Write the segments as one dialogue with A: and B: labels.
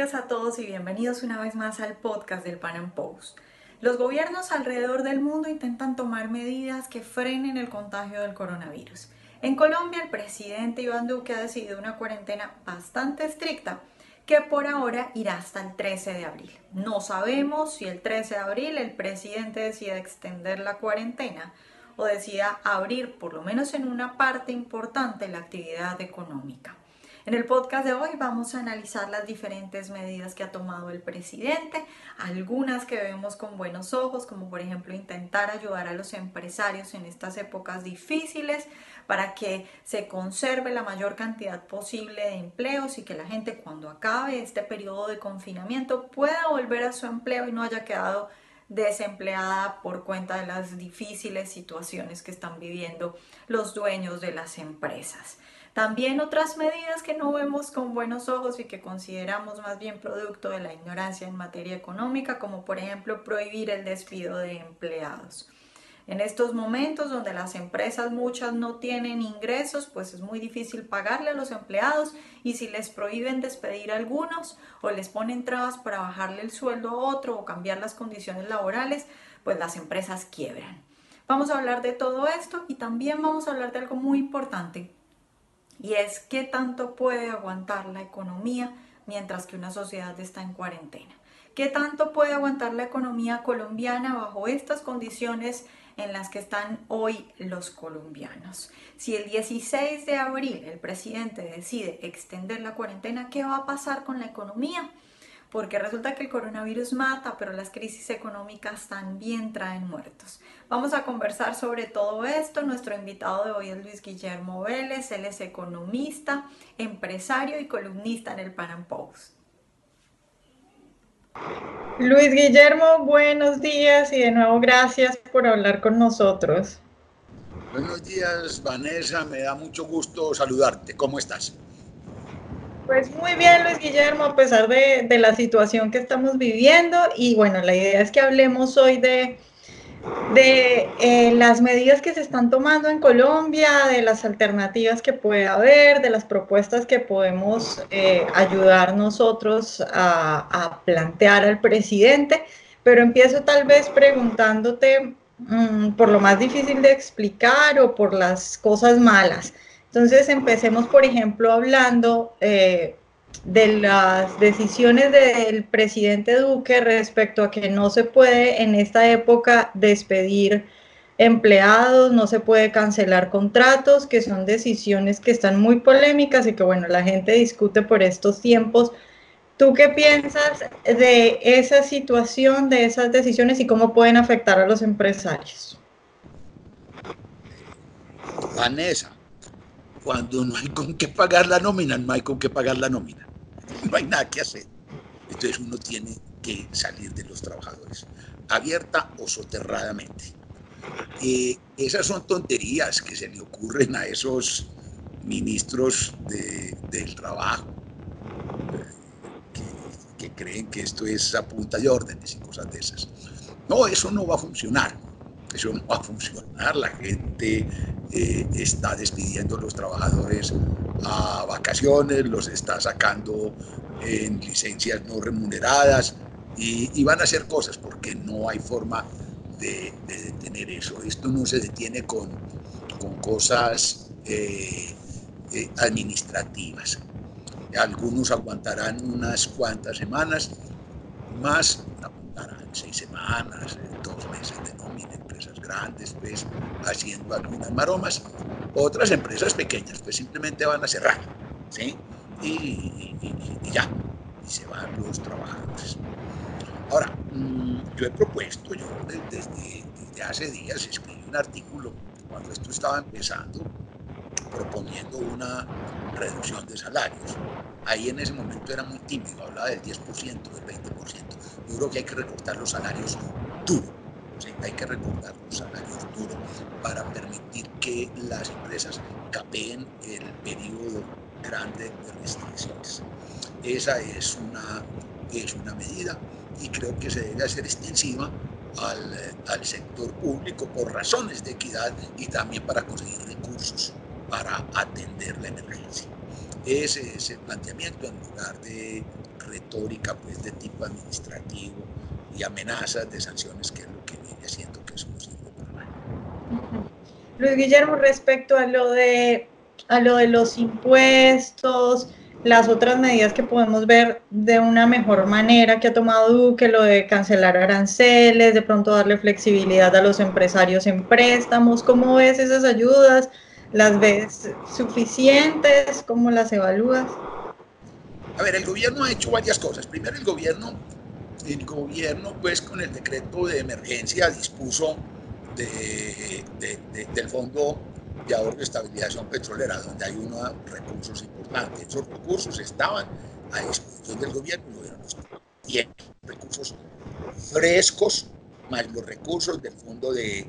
A: días a todos y bienvenidos una vez más al podcast del Pan Am Post. Los gobiernos alrededor del mundo intentan tomar medidas que frenen el contagio del coronavirus. En Colombia, el presidente Iván Duque ha decidido una cuarentena bastante estricta que por ahora irá hasta el 13 de abril. No sabemos si el 13 de abril el presidente decida extender la cuarentena o decida abrir, por lo menos en una parte importante, la actividad económica. En el podcast de hoy vamos a analizar las diferentes medidas que ha tomado el presidente, algunas que vemos con buenos ojos, como por ejemplo intentar ayudar a los empresarios en estas épocas difíciles para que se conserve la mayor cantidad posible de empleos y que la gente cuando acabe este periodo de confinamiento pueda volver a su empleo y no haya quedado desempleada por cuenta de las difíciles situaciones que están viviendo los dueños de las empresas. También otras medidas que no vemos con buenos ojos y que consideramos más bien producto de la ignorancia en materia económica, como por ejemplo prohibir el despido de empleados. En estos momentos donde las empresas muchas no tienen ingresos, pues es muy difícil pagarle a los empleados y si les prohíben despedir a algunos o les ponen trabas para bajarle el sueldo a otro o cambiar las condiciones laborales, pues las empresas quiebran. Vamos a hablar de todo esto y también vamos a hablar de algo muy importante y es qué tanto puede aguantar la economía mientras que una sociedad está en cuarentena. ¿Qué tanto puede aguantar la economía colombiana bajo estas condiciones en las que están hoy los colombianos? Si el 16 de abril el presidente decide extender la cuarentena, ¿qué va a pasar con la economía? Porque resulta que el coronavirus mata, pero las crisis económicas también traen muertos. Vamos a conversar sobre todo esto. Nuestro invitado de hoy es Luis Guillermo Vélez, él es economista, empresario y columnista en el Pan Post. Luis Guillermo, buenos días y de nuevo gracias por hablar con nosotros.
B: Buenos días, Vanessa, me da mucho gusto saludarte. ¿Cómo estás?
A: Pues muy bien, Luis Guillermo, a pesar de, la situación que estamos viviendo. Y bueno, la idea es que hablemos hoy de, de eh, las medidas que se están tomando en Colombia, de las alternativas que puede haber, de las propuestas que podemos eh, ayudar nosotros a, a, plantear al presidente. Pero empiezo tal vez preguntándote mm, por lo más difícil de explicar o por las cosas malas. Entonces empecemos, por ejemplo, hablando eh, de las decisiones del presidente Duque respecto a que no se puede en esta época despedir empleados, no se puede cancelar contratos, que son decisiones que están muy polémicas y que bueno, la gente discute por estos tiempos. ¿Tú qué piensas de esa situación, de esas decisiones y cómo pueden afectar a los empresarios?
B: Vanessa, cuando no hay con qué pagar la nómina, no hay con qué pagar la nómina. No hay nada que hacer. Entonces uno tiene que salir de los trabajadores, abierta o soterradamente. Eh, esas son tonterías que se le ocurren a esos ministros del trabajo, que, que creen que esto es a punta de órdenes y cosas de esas. No, eso no va a funcionar. Eso no va a funcionar. La gente eh, está despidiendo a los trabajadores a vacaciones, los está sacando en licencias no remuneradas y, van a hacer cosas porque no hay forma de, detener eso. Esto no se detiene con, con cosas eh, eh, administrativas. Algunos aguantarán unas cuantas semanas, más aguantarán seis semanas, dos meses de grandes, pues, haciendo algunas maromas. Otras empresas pequeñas, pues, simplemente van a cerrar, ¿sí? Y, ya, y se van los trabajadores. Ahora, mm, yo he propuesto, yo desde, desde hace días escribí un artículo cuando esto estaba empezando, proponiendo una reducción de salarios. Ahí en ese momento era muy tímido, hablaba del 10%, del 20%. Yo creo que hay que recortar los salarios duro hay que recortar los salarios duros para permitir que las empresas capeen el periodo grande de restricciones. Esa es una, es una medida y creo que se debe hacer extensiva al, al sector público por razones de equidad y también para conseguir recursos para atender la emergencia. Ese es el planteamiento en lugar de retórica pues, de tipo administrativo y amenazas de sanciones, que es lo que viene haciendo que eso no sirve para nada.
C: Luis Guillermo, respecto a lo de, a lo de los impuestos, las otras medidas que podemos ver de una mejor manera que ha tomado Duque, lo de cancelar aranceles, de pronto darle flexibilidad a los empresarios en préstamos, ¿cómo ves esas ayudas? ¿Las ves suficientes? ¿Cómo las evalúas?
B: A ver, el gobierno ha hecho varias cosas. Primero, el gobierno, el gobierno pues con el decreto de emergencia dispuso de, del fondo de ahorro y estabilización petrolera, donde hay unos recursos importantes. Esos recursos estaban a disposición del gobierno, el gobierno tiene recursos frescos, más los recursos del fondo de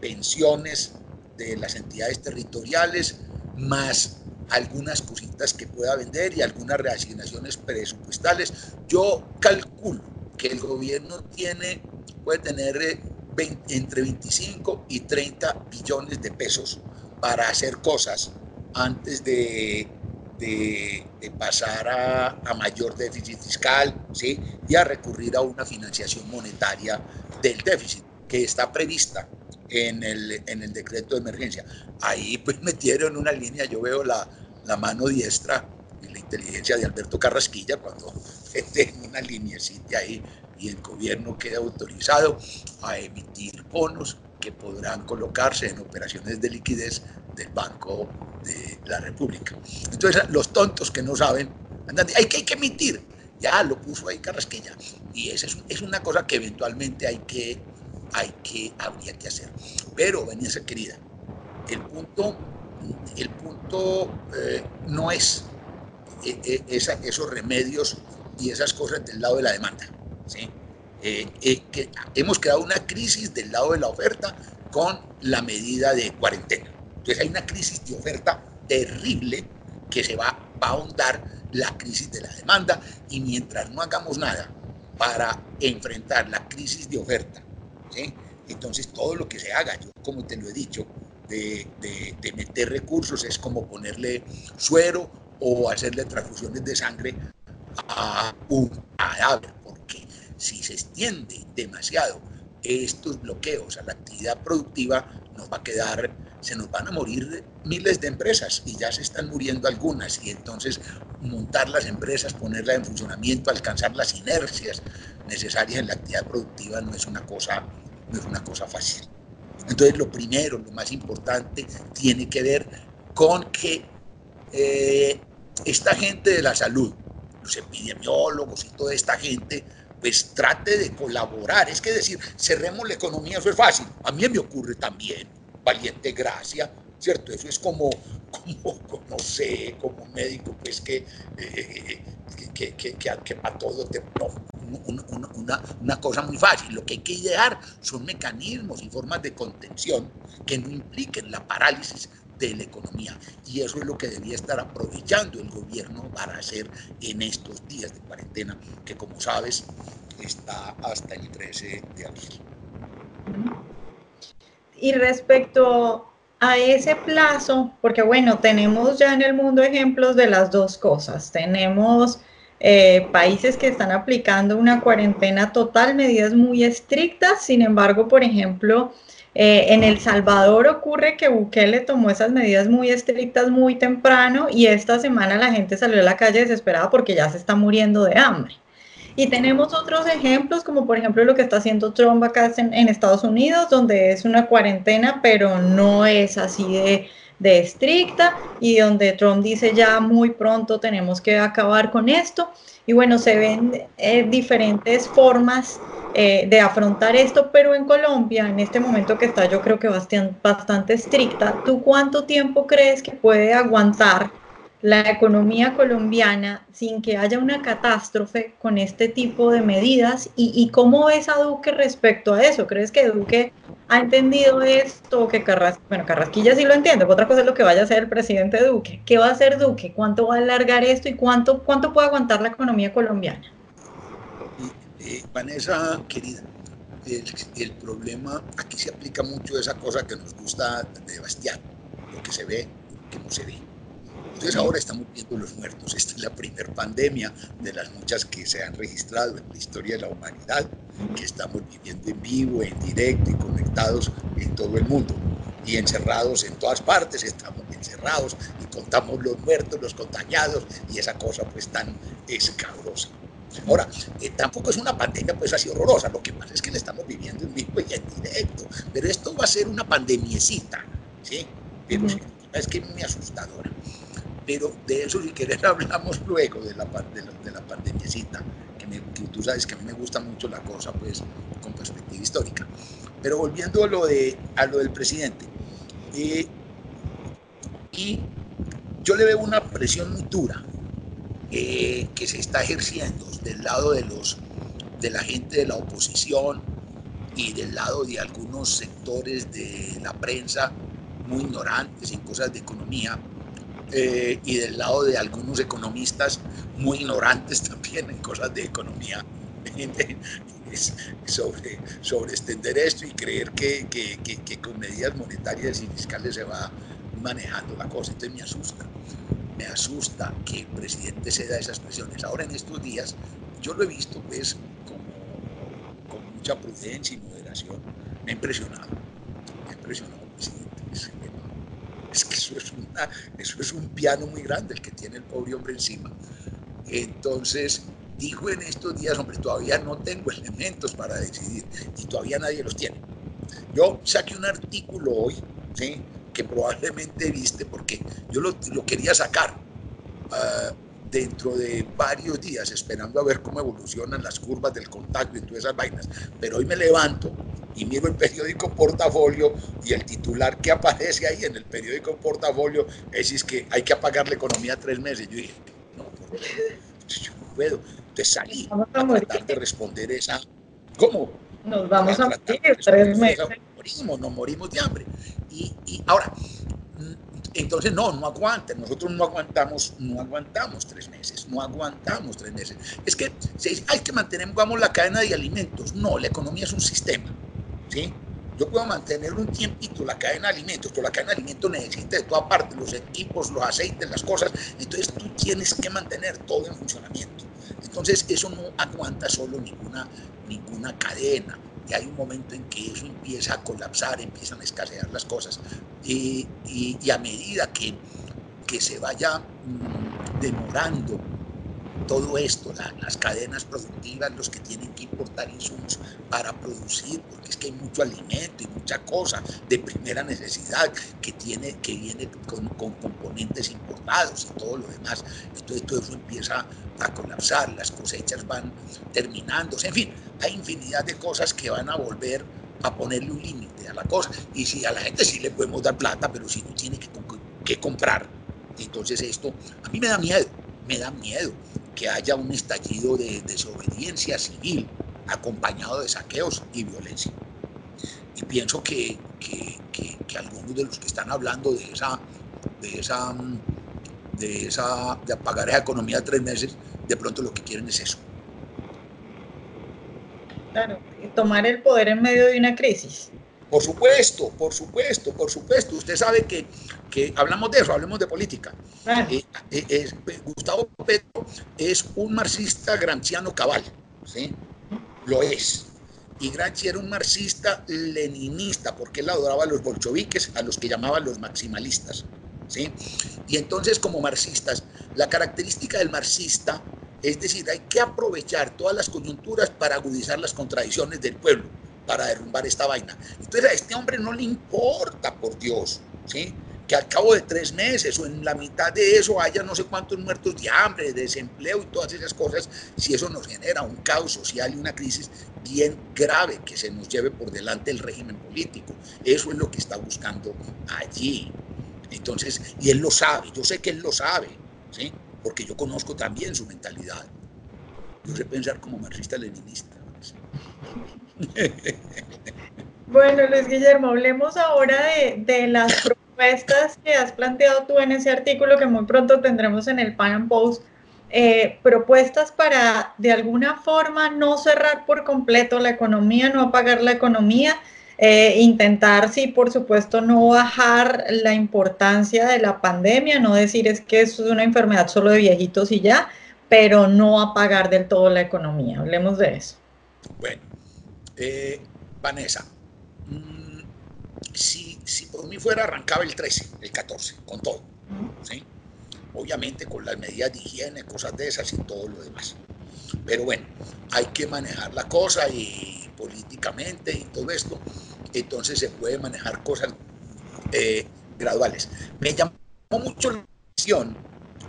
B: pensiones de las entidades territoriales, más algunas cositas que pueda vender y algunas reasignaciones presupuestales. Yo calculo que el gobierno tiene, puede tener eh, entre 25 y 30 billones de pesos para hacer cosas antes de, de, pasar a, a, mayor déficit fiscal ¿sí? y a recurrir a una financiación monetaria del déficit que está prevista en el, en el decreto de emergencia. Ahí pues metieron una línea, yo veo la, la mano diestra y la inteligencia de Alberto Carrasquilla cuando mete una linecita ahí y el gobierno queda autorizado a emitir bonos que podrán colocarse en operaciones de liquidez del Banco de la República. Entonces, los tontos que no saben, andan, hay que, hay que emitir. Ya lo puso ahí Carrasquilla. Y esa es, es, una cosa que eventualmente hay que, hay que, habría que hacer. Pero, Vanessa querida, el punto, el punto eh, no es eh, eh, esa, esos remedios y esas cosas del lado de la demanda. Eh, eh, que hemos creado una crisis del lado de la oferta con la medida de cuarentena. Entonces hay una crisis de oferta terrible que se va, va a ahondar la crisis de la demanda y mientras no hagamos nada para enfrentar la crisis de oferta, entonces todo lo que se haga, yo como te lo he dicho, de, de, de meter recursos es como ponerle suero o hacerle transfusiones de sangre a un cadáver si se extiende demasiado estos bloqueos a la actividad productiva, nos va a quedar, se nos van a morir miles de empresas y ya se están muriendo algunas y entonces montar las empresas, ponerlas en funcionamiento, alcanzar las inercias necesarias en la actividad productiva no es una cosa, no es una cosa fácil. Entonces lo primero, lo más importante, tiene que ver con que eh, esta gente de la salud, los epidemiólogos y toda esta gente, pues trate de colaborar. Es que decir, cerremos la economía, eso es fácil. A mí me ocurre también, valiente gracia, ¿cierto? Eso es como, como no sé, como un médico, pues que, eh, que, que, que, para todo te... una, cosa muy fácil. Lo que hay que idear son mecanismos y formas de contención que no impliquen la parálisis de la economía. Y eso es lo que debía estar aprovechando el gobierno para hacer en estos días de cuarentena, que como sabes está hasta el 13 de abril.
C: Y respecto a ese plazo, porque bueno, tenemos ya en el mundo ejemplos de las dos cosas. Tenemos eh, países que están aplicando una cuarentena total, medidas muy estrictas, sin embargo, por ejemplo, eh, en El Salvador ocurre que Bukele tomó esas medidas muy estrictas muy temprano y esta semana la gente salió a la calle desesperada porque ya se está muriendo de hambre. Y tenemos otros ejemplos, como por ejemplo lo que está haciendo Trump acá en, Estados Unidos, donde es una cuarentena, pero no es así de, de estricta y donde Trump dice ya muy pronto tenemos que acabar con esto. Y bueno, se ven eh, diferentes formas eh, de afrontar esto, pero en Colombia, en este momento que está yo creo que bastante, bastante estricta, ¿tú cuánto tiempo crees que puede aguantar la economía colombiana sin que haya una catástrofe con este tipo de medidas? ¿Y, y cómo ves a Duque respecto a eso? ¿Crees que Duque ha entendido esto? Que Carras, bueno, Carrasquilla sí lo entiende, otra cosa es lo que vaya a hacer el presidente Duque. ¿Qué va a hacer Duque? ¿Cuánto va a alargar esto y cuánto, cuánto puede aguantar la economía colombiana?
B: Vanessa, querida, el, problema, aquí se aplica mucho esa cosa que nos gusta de Bastián, lo que se ve, que no se ve. Entonces ahora estamos viendo los muertos. Esta es la primera pandemia de las muchas que se han registrado en la historia de la humanidad, que estamos viviendo en vivo, en directo y conectados en todo el mundo. Y encerrados en todas partes, estamos encerrados y contamos los muertos, los contagiados y esa cosa pues tan escabrosa. Ahora, eh, tampoco es una pandemia pues así horrorosa, lo que pasa es que la estamos viviendo en vivo y en directo, pero esto va a ser una pandemiecita, ¿sí? Pero es que es muy asustadora pero de eso si querés hablamos luego de la, de de la pandemiecita, que, tú sabes que a mí me gusta mucho la cosa pues con perspectiva histórica. Pero volviendo a lo, de, a lo del presidente, eh, y yo le veo una presión muy dura eh, que se está ejerciendo del lado de, los, de la gente de la oposición y del lado de algunos sectores de la prensa muy ignorantes en cosas de economía, eh, y del lado de algunos economistas muy ignorantes también en cosas de economía, sobre, sobre extender esto y creer que, que, que, con medidas monetarias y fiscales se va manejando la cosa. Entonces me asusta, me asusta que el presidente se da esas presiones. Ahora en estos días yo lo he visto pues como, con mucha prudencia y moderación. Me ha impresionado, me ha impresionado el presidente. Es que eso es, eso es un piano muy grande el que tiene el pobre hombre encima. Entonces, dijo en estos días, hombre, todavía no tengo elementos para decidir y todavía nadie los tiene. Yo saqué un artículo hoy, ¿sí? que probablemente viste porque yo lo, lo quería sacar uh, dentro de varios días, esperando a ver cómo evolucionan las curvas del contacto y todas esas vainas. Pero hoy me levanto y miro el periódico Portafolio y el titular que aparece ahí en el periódico Portafolio es, que hay que apagar la economía tres meses. Yo dije, no, yo no puedo. Te salí a, tratar de responder esa. ¿Cómo?
C: Nos vamos a, morir tres meses.
B: Morimos, nos morimos de hambre. Y, y ahora, entonces, no, no aguanten. Nosotros no aguantamos, no aguantamos tres meses, no aguantamos tres meses. Es que se hay que mantener, vamos, la cadena de alimentos. No, la economía es un sistema. ¿sí? Yo puedo mantener un tiempito la cadena de alimentos, pero la cadena de alimentos necesita de toda parte los equipos, los aceites, las cosas. Entonces tú tienes que mantener todo en funcionamiento. Entonces eso no aguanta solo ninguna, ninguna cadena. Y hay un momento en que eso empieza a colapsar, empiezan a escasear las cosas. y, a medida que, que se vaya mm, demorando todo esto, las cadenas productivas, los que tienen que importar insumos para producir, porque es que hay mucho alimento y mucha cosa de primera necesidad que, tiene, que viene con, componentes importados y todo lo demás. Entonces todo eso empieza a colapsar, las cosechas van terminándose, en fin, hay infinidad de cosas que van a volver a ponerle un límite a la cosa. Y si a la gente sí le podemos dar plata, pero si no tiene que, que comprar, entonces esto a mí me da miedo, me da miedo que haya un estallido de desobediencia civil acompañado de saqueos y violencia. Y pienso que, que, que, algunos de los que están hablando de esa, de esa, de esa, de apagar esa economía tres meses, de pronto lo que quieren es eso.
C: Claro, tomar el poder en medio de una crisis.
B: Por supuesto, por supuesto, por supuesto. Usted sabe que, que hablamos de eso, hablemos de política. Eh, eh, Gustavo Petro es un marxista granciano cabal, ¿sí? Lo es. Y Gramsci era un marxista leninista, porque él adoraba a los bolcheviques, a los que llamaban los maximalistas, ¿sí? Y entonces, como marxistas, la característica del marxista es decir, hay que aprovechar todas las coyunturas para agudizar las contradicciones del pueblo para derrumbar esta vaina. Entonces a este hombre no le importa, por Dios, ¿sí? que al cabo de tres meses o en la mitad de eso haya no sé cuántos muertos de hambre, de desempleo y todas esas cosas, si eso nos genera un caos social y una crisis bien grave que se nos lleve por delante el régimen político. Eso es lo que está buscando allí. Entonces, y él lo sabe, yo sé que él lo sabe, ¿sí? porque yo conozco también su mentalidad. Yo sé pensar como marxista-leninista.
C: Bueno, Luis Guillermo, hablemos ahora de, las propuestas que has planteado tú en ese artículo que muy pronto tendremos en el Pan Post. Eh, propuestas para de alguna forma no cerrar por completo la economía, no apagar la economía, Eh, intentar, sí, por supuesto, no bajar la importancia de la pandemia, no decir es que eso es una enfermedad solo de viejitos y ya, pero no apagar del todo la economía. Hablemos de eso.
B: Bueno, eh, Vanessa, mm, si, si, por mí fuera, arrancaba el 13, el 14, con todo. ¿sí? Obviamente con las medidas de higiene, cosas de esas y todo lo demás. Pero bueno, hay que manejar la cosa y políticamente y todo esto, entonces se puede manejar cosas eh, graduales. Me llamó mucho la atención,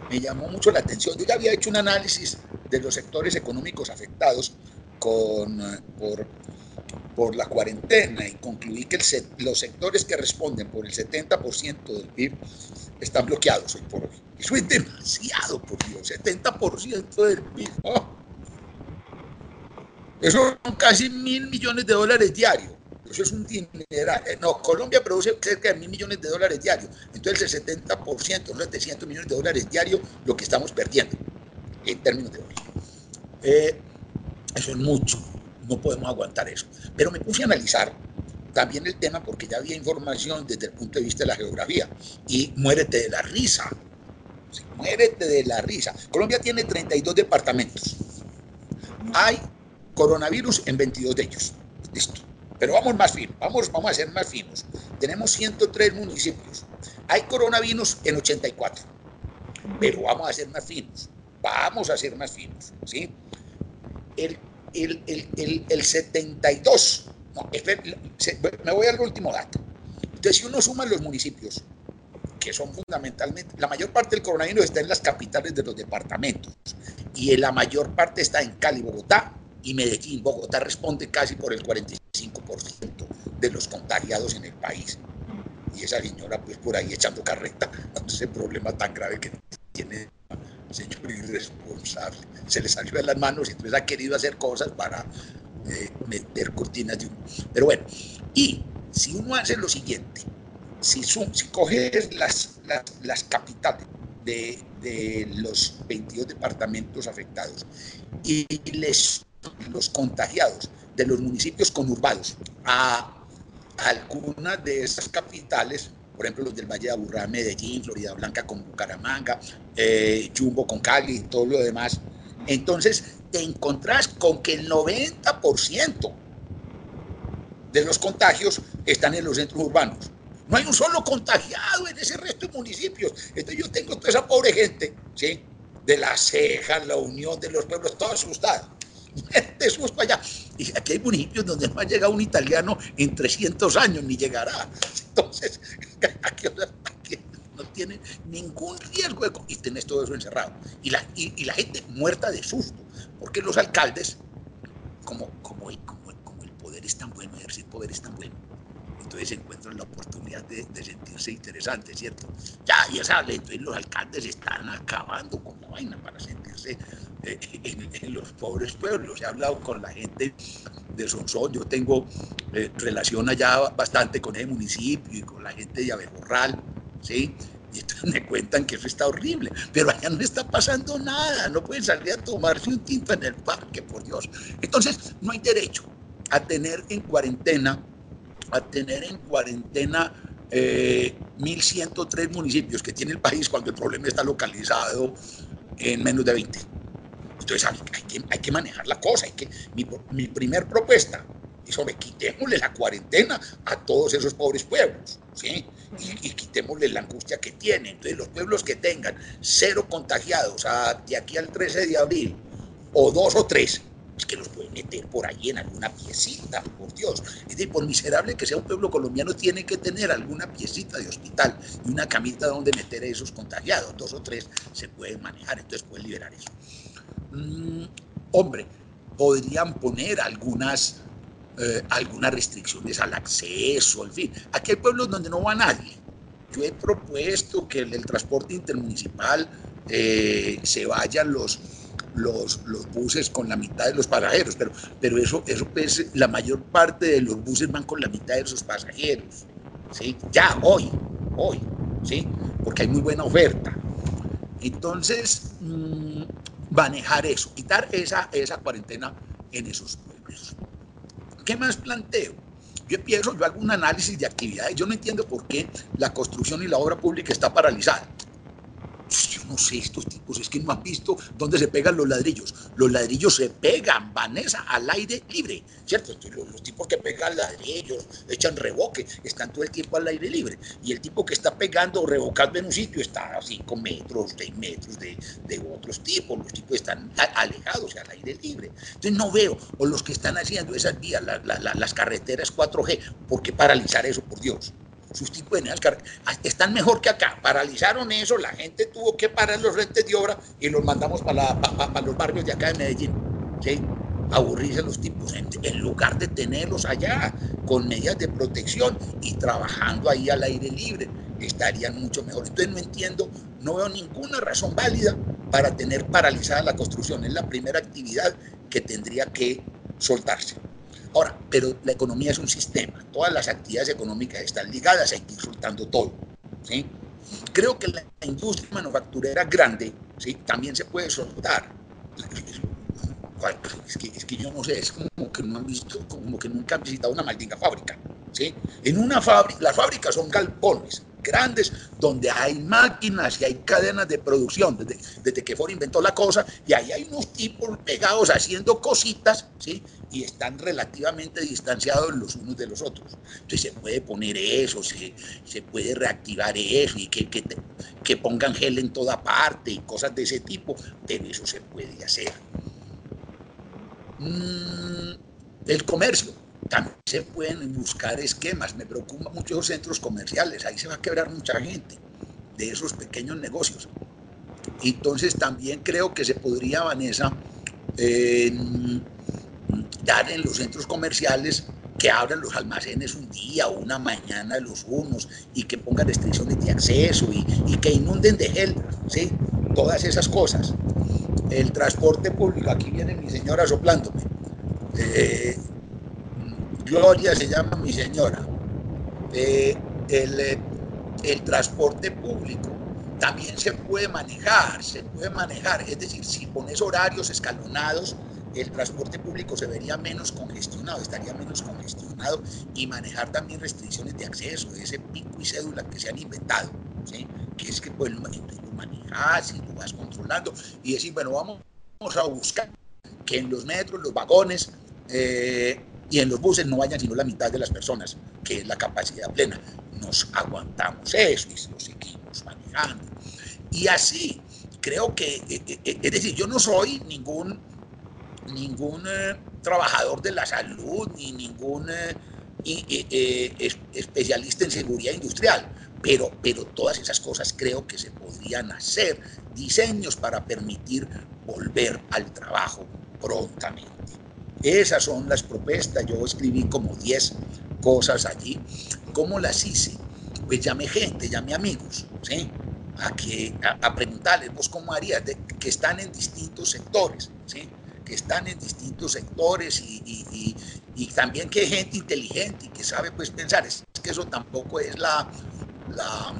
B: me llamó mucho la atención, yo ya había hecho un análisis de los sectores económicos afectados con, eh, por, por la cuarentena y concluí que los sectores que responden por el 70% del PIB están bloqueados hoy por hoy. Eso es demasiado, por Dios, 70% del PIB. Eso son casi mil millones de dólares diarios. Eso es un dineral. Eh, no, Colombia produce cerca de mil millones de dólares diarios. Entonces el 70%, los 700 millones de dólares diarios, lo que estamos perdiendo en términos de hoy. Eh, eso es mucho. No podemos aguantar eso. Pero me puse a analizar también el tema porque ya había información desde el punto de vista de la geografía. Y muérete de la risa. muérete de la risa. Colombia tiene 32 departamentos. Hay coronavirus en 22 de ellos. Listo. Pero vamos más finos, vamos, vamos a ser más finos. Tenemos 103 municipios. Hay coronavirus en 84. Pero vamos a ser más finos. Vamos a ser más finos. ¿sí? El, el, el, el 72. No, me voy al último dato. Entonces, si uno suma los municipios, que son fundamentalmente, la mayor parte del coronavirus está en las capitales de los departamentos y la mayor parte está en Cali, Bogotá y Medellín, Bogotá responde casi por el 45% de los contagiados en el país. Y esa señora pues por ahí echando carreta ese problema tan grave que tiene señor irresponsable. Se le salió de las manos y entonces ha querido hacer cosas para eh, meter cortinas de humo. Pero bueno, y si uno hace lo siguiente, si, si coges las, las, las capitales de, de, los 22 departamentos afectados y les los contagiados de los municipios conurbados a algunas de esas capitales, por ejemplo los del Valle de Aburrá, Medellín, Florida Blanca con Bucaramanga, eh, Jumbo con Cali y todo lo demás, entonces te encontrás con que el 90% de los contagios están en los centros urbanos. No hay un solo contagiado en ese resto de municipios. Entonces yo tengo toda esa pobre gente, ¿sí? De las cejas, la unión de los pueblos, todo asustado Jesús para allá. Y aquí hay municipios donde no ha llegado un italiano en 300 años, ni llegará. Entonces, aquí, no tiene ningún riesgo de... Y tenés todo eso encerrado. Y la, y, la gente muerta de susto, porque los alcaldes, como, como, como, como el poder es tan bueno, ejercer poder es tan bueno, entonces encuentran la oportunidad de, sentirse interesante, ¿cierto? Ya, ya sale, entonces los alcaldes están acabando con la vaina para sentirse eh, en, los pobres pueblos. He hablado con la gente de Sonsón, yo tengo eh, relación allá bastante con ese municipio y con la gente de Abejorral, ¿sí? Y entonces me cuentan que eso está horrible, pero allá no está pasando nada, no pueden salir a tomarse un tinto en el parque, por Dios. Entonces, no hay derecho a tener en cuarentena a tener en cuarentena 1.103 eh, municipios que tiene el país cuando el problema está localizado en menos de 20. Entonces hay que, manejar la cosa. Hay que, mi, mi primer propuesta es sobre quitémosle la cuarentena a todos esos pobres pueblos, ¿sí? Y, y, quitémosle la angustia que tienen. Entonces los pueblos que tengan cero contagiados de aquí al 13 de abril, o dos o tres, que los pueden meter por ahí en alguna piecita, por Dios. Es decir, por miserable que sea un pueblo colombiano, tiene que tener alguna piecita de hospital y una camita donde meter a esos contagiados. Dos o tres se pueden manejar, entonces pueden liberar eso. Mm, hombre, podrían poner algunas, eh, algunas restricciones al acceso, en fin. Aquí hay pueblos donde no va nadie. Yo he propuesto que el, el transporte intermunicipal eh, se vayan los los, los buses con la mitad de los pasajeros, pero, pero eso, eso pues, la mayor parte de los buses van con la mitad de esos pasajeros, ¿sí? Ya, hoy, hoy, ¿sí? Porque hay muy buena oferta. Entonces, mm, manejar eso, quitar esa, esa cuarentena en esos pueblos. ¿Qué más planteo? yo empiezo, yo hago un análisis de actividades, yo no entiendo por qué la construcción y la obra pública está paralizada. Yo no sé, estos tipos es que no han visto dónde se pegan los ladrillos. Los ladrillos se pegan, Vanessa, al aire libre, ¿cierto? Los, tipos que pegan ladrillos, echan reboque, están todo el tiempo al aire libre. Y el tipo que está pegando, revocando en un sitio, está a 5 metros, 6 metros de, otros tipos. Los tipos están alejados al aire libre. Entonces no veo, o los que están haciendo esas vías, las carreteras 4G, ¿por qué paralizar eso, por Dios? Sus tipos de ah, están mejor que acá. Paralizaron eso, la gente tuvo que parar los rentes de obra y los mandamos para, los barrios de acá de Medellín. ¿sí? Aburrirse los tipos, en, en, lugar de tenerlos allá con medidas de protección y trabajando ahí al aire libre, estarían mucho mejor. Entonces no entiendo, no veo ninguna razón válida para tener paralizada la construcción. Es la primera actividad que tendría que soltarse. Ahora, pero la economía es un sistema, todas las actividades económicas están ligadas, hay que ir soltando todo. ¿sí? Creo que la industria manufacturera grande ¿sí? también se puede soltar. Es que, es que yo no sé, es como que no han visto, como que nunca han visitado una maldita fábrica. ¿sí? En una fábrica, las fábricas son galpones, grandes donde hay máquinas y hay cadenas de producción desde, que Ford inventó la cosa y ahí hay unos tipos pegados haciendo cositas ¿sí? y están relativamente distanciados los unos de los otros. Entonces se puede poner eso, se, se puede reactivar eso y que, que, que pongan gel en toda parte y cosas de ese tipo, pero eso se puede hacer. Mm, el comercio también se pueden buscar esquemas. Me preocupa mucho los centros comerciales. Ahí se va a quebrar mucha gente de esos pequeños negocios. Entonces también creo que se podría, Vanessa, dar en los centros comerciales que abran los almacenes un día o una mañana los unos y que pongan restricciones de acceso y, que inunden de gel, ¿sí? Todas esas cosas. El transporte público, aquí viene mi señora soplándome. Eh, Gloria se llama mi señora. Eh, eh, el, transporte público también se puede manejar, se puede manejar. Es decir, si pones horarios escalonados, el transporte público se vería menos congestionado, estaría menos congestionado y manejar también restricciones de acceso, ese pico y cédula que se han inventado, que es que pues, lo manejas y lo vas controlando y decir, bueno, vamos, a buscar que en los metros, los vagones, eh, y en los buses no vayan sino la mitad de las personas, que es la capacidad plena. Nos aguantamos eso y lo seguimos manejando. Y así, creo que, eh, eh, eh, es decir, yo no soy ningún, ningún trabajador de la salud, ni ningún especialista en seguridad industrial, pero, pero todas esas cosas creo que se podrían hacer, diseños para permitir volver al trabajo prontamente. Esas son las propuestas. Yo escribí como 10 cosas allí. ¿Cómo las hice? Pues llamé gente, llamé amigos, ¿sí? A, que, a, preguntarles, vos cómo harías, que están en distintos sectores, ¿sí? Que están en distintos sectores y, también que hay gente inteligente y que sabe pues pensar. Es que eso tampoco es la, la,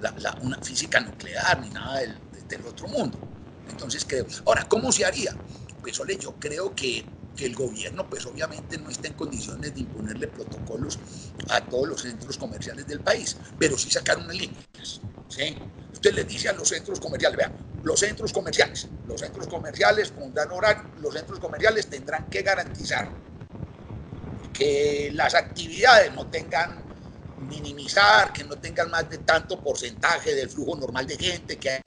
B: la, una física nuclear ni nada del, del otro mundo. Entonces creo, ahora, ¿cómo se haría? Pues ole, yo creo que, que, el gobierno pues obviamente no está en condiciones de imponerle protocolos a todos los centros comerciales del país, pero sí sacar unas líneas. ¿sí? Usted le dice a los centros comerciales, vean, los centros comerciales, los centros comerciales pondrán horario, los centros comerciales tendrán que garantizar que las actividades no tengan minimizar, que no tengan más de tanto porcentaje del flujo normal de gente, que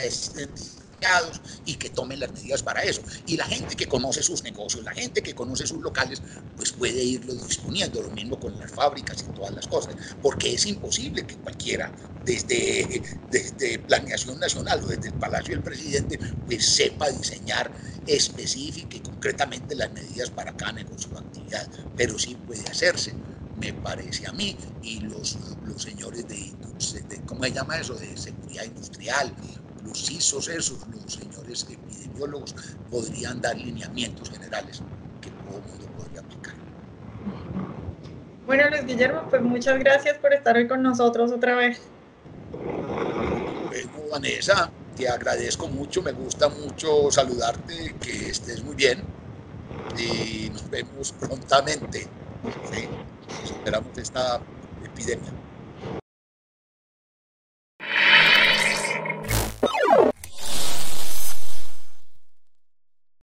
B: estén y que tomen las medidas para eso. Y la gente que conoce sus negocios, la gente que conoce sus locales, pues puede irlo disponiendo, lo mismo con las fábricas y todas las cosas, porque es imposible que cualquiera, desde, desde Planeación Nacional o desde el Palacio del Presidente, pues sepa diseñar específica y concretamente las medidas para cada negocio o actividad, pero sí puede hacerse me parece a mí, y los, los señores de, de, ¿cómo se llama eso?, de seguridad industrial los CISOs esos, los señores epidemiólogos, podrían dar lineamientos generales que todo el mundo podría aplicar.
C: Bueno, Luis Guillermo, pues muchas gracias por estar hoy con nosotros otra vez.
B: Bueno, Vanessa, te agradezco mucho, me gusta mucho saludarte, que estés muy bien. y nos vemos prontamente. ¿sí? Esperamos esta epidemia.